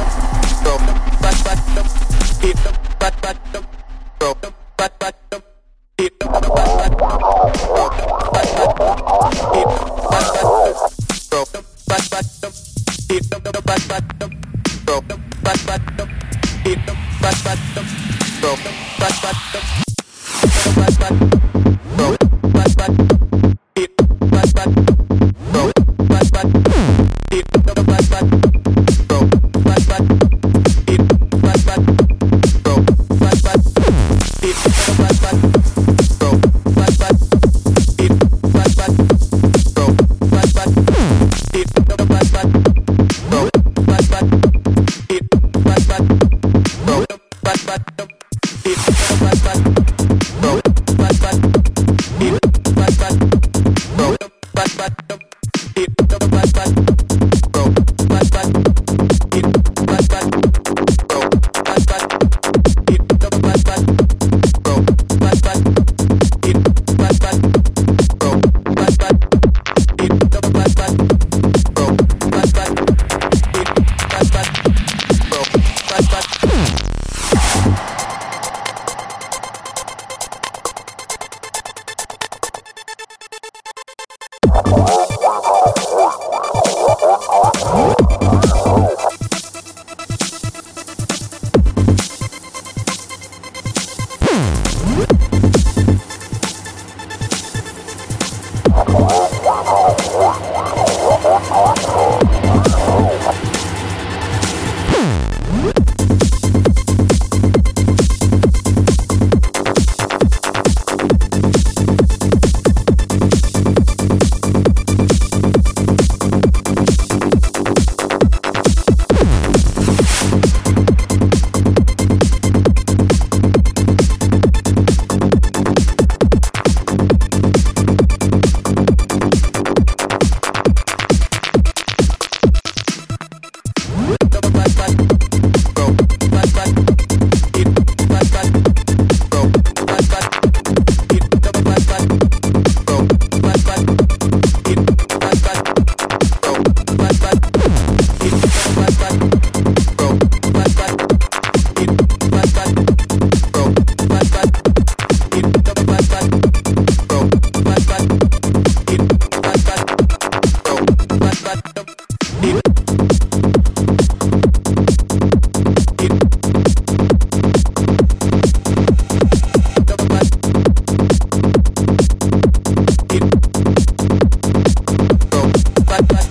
Bro, bro, bro, bro, that.